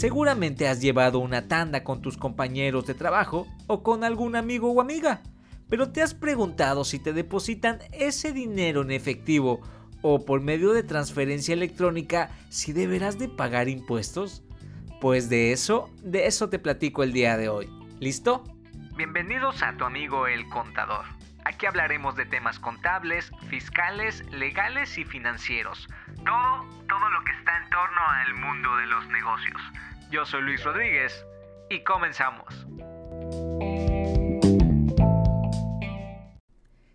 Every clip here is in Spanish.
Seguramente has llevado una tanda con tus compañeros de trabajo o con algún amigo o amiga, pero te has preguntado si te depositan ese dinero en efectivo o por medio de transferencia electrónica si deberás de pagar impuestos. Pues de eso, de eso te platico el día de hoy. ¿Listo? Bienvenidos a tu amigo el contador. Aquí hablaremos de temas contables, fiscales, legales y financieros. Todo, todo lo que está en torno al mundo de los negocios. Yo soy Luis Rodríguez y comenzamos.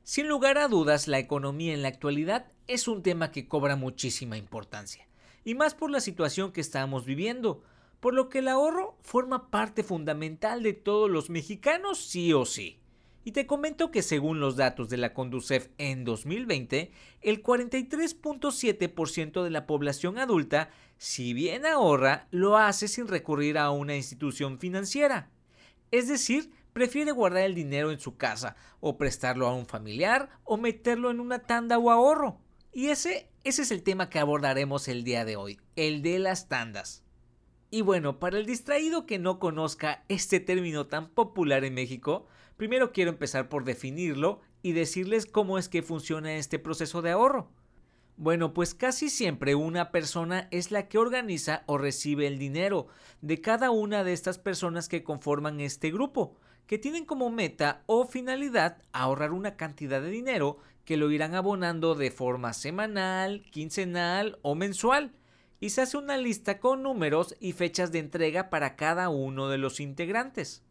Sin lugar a dudas, la economía en la actualidad es un tema que cobra muchísima importancia, y más por la situación que estamos viviendo, por lo que el ahorro forma parte fundamental de todos los mexicanos sí o sí. Y te comento que según los datos de la Conducef en 2020, el 43.7% de la población adulta, si bien ahorra, lo hace sin recurrir a una institución financiera. Es decir, prefiere guardar el dinero en su casa, o prestarlo a un familiar, o meterlo en una tanda o ahorro. Y ese, ese es el tema que abordaremos el día de hoy, el de las tandas. Y bueno, para el distraído que no conozca este término tan popular en México, primero quiero empezar por definirlo y decirles cómo es que funciona este proceso de ahorro. Bueno, pues casi siempre una persona es la que organiza o recibe el dinero de cada una de estas personas que conforman este grupo, que tienen como meta o finalidad ahorrar una cantidad de dinero que lo irán abonando de forma semanal, quincenal o mensual, y se hace una lista con números y fechas de entrega para cada uno de los integrantes.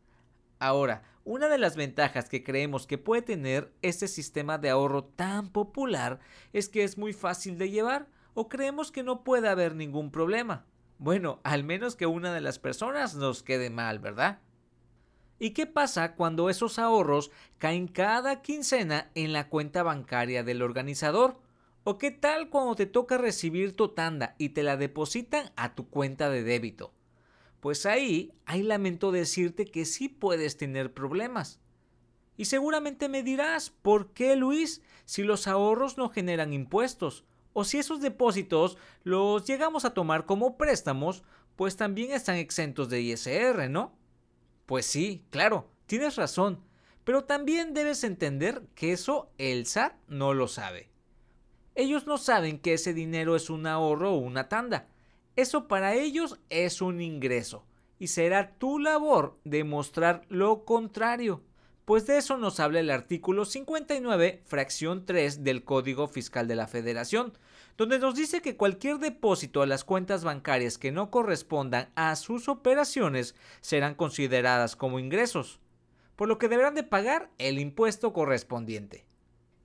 Ahora, una de las ventajas que creemos que puede tener este sistema de ahorro tan popular es que es muy fácil de llevar o creemos que no puede haber ningún problema. Bueno, al menos que una de las personas nos quede mal, ¿verdad? ¿Y qué pasa cuando esos ahorros caen cada quincena en la cuenta bancaria del organizador? ¿O qué tal cuando te toca recibir tu tanda y te la depositan a tu cuenta de débito? Pues ahí, ahí lamento decirte que sí puedes tener problemas. Y seguramente me dirás, ¿por qué Luis? Si los ahorros no generan impuestos, o si esos depósitos los llegamos a tomar como préstamos, pues también están exentos de ISR, ¿no? Pues sí, claro, tienes razón, pero también debes entender que eso el SAT no lo sabe. Ellos no saben que ese dinero es un ahorro o una tanda. Eso para ellos es un ingreso y será tu labor demostrar lo contrario. Pues de eso nos habla el artículo 59, fracción 3 del Código Fiscal de la Federación, donde nos dice que cualquier depósito a las cuentas bancarias que no correspondan a sus operaciones serán consideradas como ingresos, por lo que deberán de pagar el impuesto correspondiente.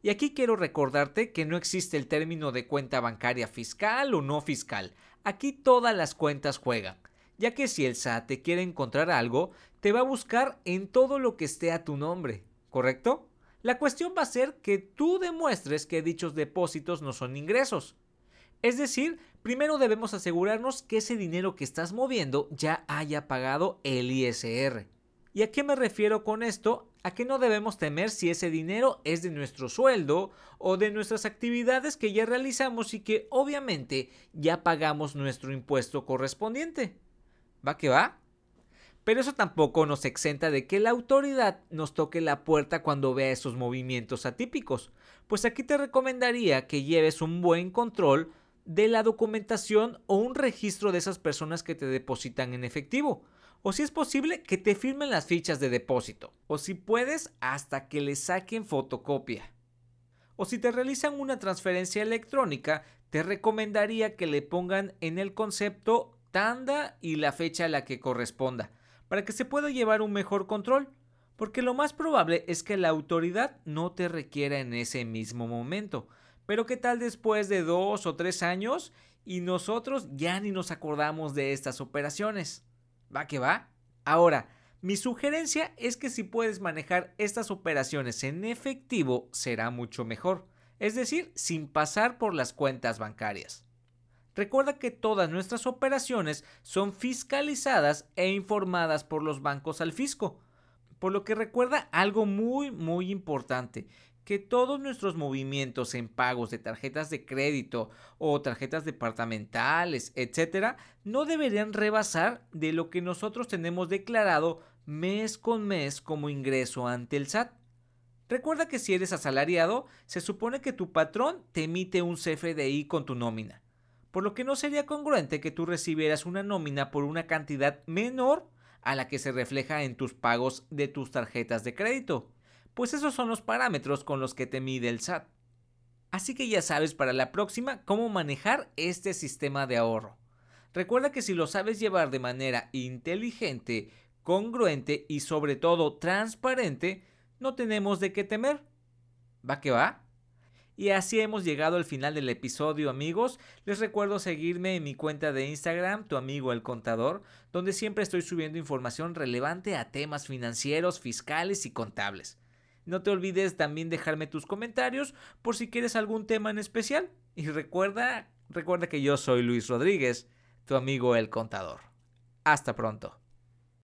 Y aquí quiero recordarte que no existe el término de cuenta bancaria fiscal o no fiscal. Aquí todas las cuentas juegan ya que si el SAT te quiere encontrar algo, te va a buscar en todo lo que esté a tu nombre, ¿correcto? La cuestión va a ser que tú demuestres que dichos depósitos no son ingresos. Es decir, primero debemos asegurarnos que ese dinero que estás moviendo ya haya pagado el ISR. ¿Y a qué me refiero con esto? A que no debemos temer si ese dinero es de nuestro sueldo o de nuestras actividades que ya realizamos y que obviamente ya pagamos nuestro impuesto correspondiente. ¿Va que va? Pero eso tampoco nos exenta de que la autoridad nos toque la puerta cuando vea esos movimientos atípicos, pues aquí te recomendaría que lleves un buen control de la documentación o un registro de esas personas que te depositan en efectivo, o si es posible que te firmen las fichas de depósito, o si puedes hasta que le saquen fotocopia. O si te realizan una transferencia electrónica, te recomendaría que le pongan en el concepto tanda y la fecha a la que corresponda, para que se pueda llevar un mejor control, porque lo más probable es que la autoridad no te requiera en ese mismo momento. Pero ¿qué tal después de dos o tres años y nosotros ya ni nos acordamos de estas operaciones? ¿Va que va? Ahora, mi sugerencia es que si puedes manejar estas operaciones en efectivo será mucho mejor, es decir, sin pasar por las cuentas bancarias. Recuerda que todas nuestras operaciones son fiscalizadas e informadas por los bancos al fisco. Por lo que recuerda algo muy muy importante, que todos nuestros movimientos en pagos de tarjetas de crédito o tarjetas departamentales, etcétera, no deberían rebasar de lo que nosotros tenemos declarado mes con mes como ingreso ante el SAT. Recuerda que si eres asalariado, se supone que tu patrón te emite un CFDI con tu nómina, por lo que no sería congruente que tú recibieras una nómina por una cantidad menor a la que se refleja en tus pagos de tus tarjetas de crédito, pues esos son los parámetros con los que te mide el SAT. Así que ya sabes para la próxima cómo manejar este sistema de ahorro. Recuerda que si lo sabes llevar de manera inteligente, congruente y sobre todo transparente, no tenemos de qué temer. ¿Va que va? Y así hemos llegado al final del episodio amigos. Les recuerdo seguirme en mi cuenta de Instagram, tu amigo el contador, donde siempre estoy subiendo información relevante a temas financieros, fiscales y contables. No te olvides también dejarme tus comentarios por si quieres algún tema en especial. Y recuerda, recuerda que yo soy Luis Rodríguez, tu amigo el contador. Hasta pronto.